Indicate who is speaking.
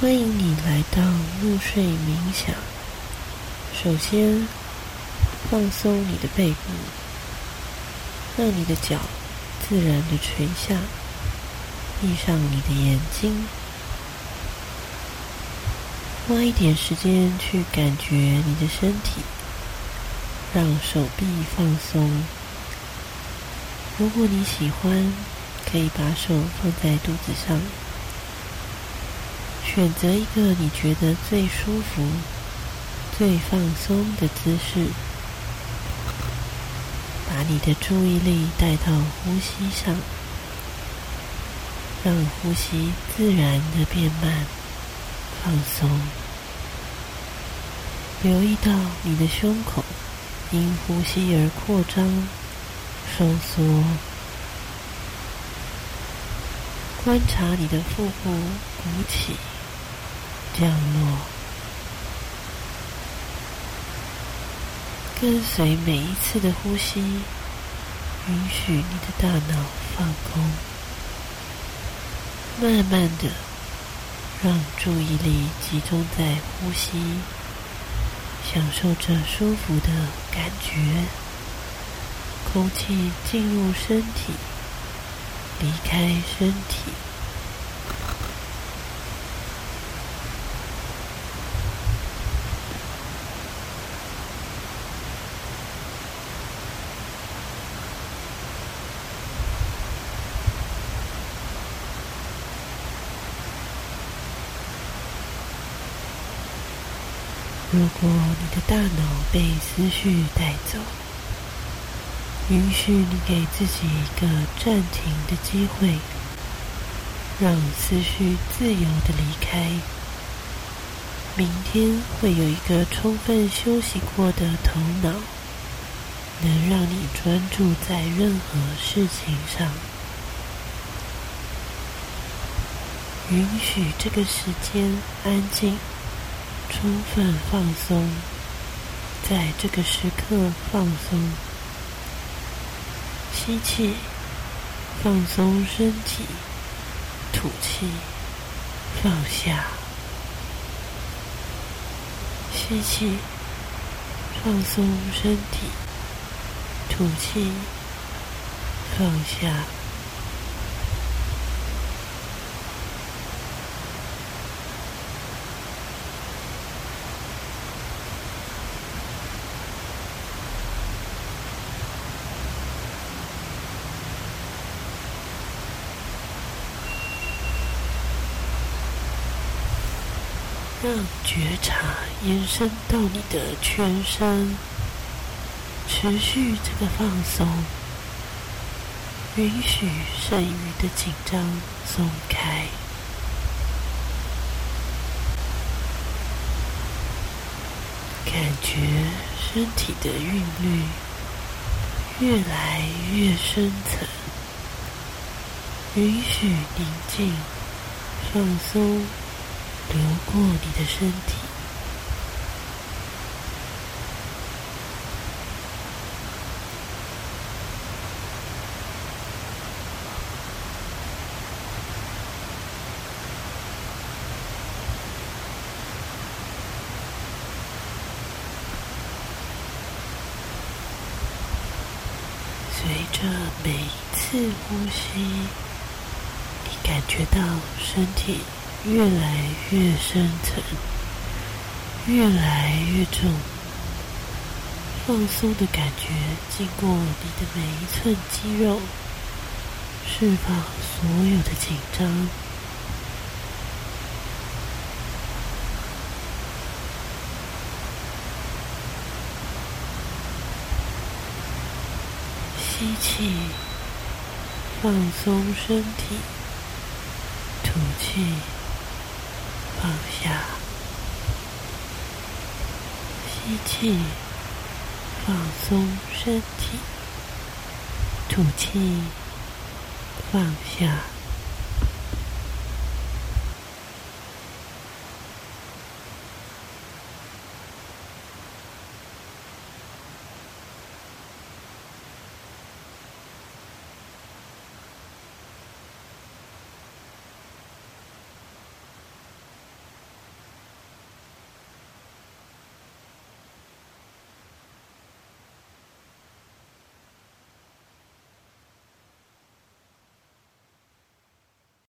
Speaker 1: 欢迎你来到入睡冥想。首先，放松你的背部，让你的脚自然的垂下，闭上你的眼睛，花一点时间去感觉你的身体，让手臂放松。如果你喜欢，可以把手放在肚子上。选择一个你觉得最舒服、最放松的姿势，把你的注意力带到呼吸上，让呼吸自然的变慢、放松。留意到你的胸口因呼吸而扩张、收缩，观察你的腹部鼓起。降落，跟随每一次的呼吸，允许你的大脑放空，慢慢的让注意力集中在呼吸，享受着舒服的感觉，空气进入身体，离开身体。如果你的大脑被思绪带走，允许你给自己一个暂停的机会，让思绪自由的离开。明天会有一个充分休息过的头脑，能让你专注在任何事情上。允许这个时间安静。充分放松，在这个时刻放松，吸气，放松身体，吐气，放下，吸气，放松身体，吐气，放下。让觉察延伸到你的全身，持续这个放松，允许剩余的紧张松开，感觉身体的韵律越来越深层，允许宁静放松。流过你的身体，随着每一次呼吸，你感觉到身体。越来越深层，越来越重，放松的感觉经过你的每一寸肌肉，释放所有的紧张。吸气，放松身体，吐气。放下，吸气，放松身体，吐气，放下。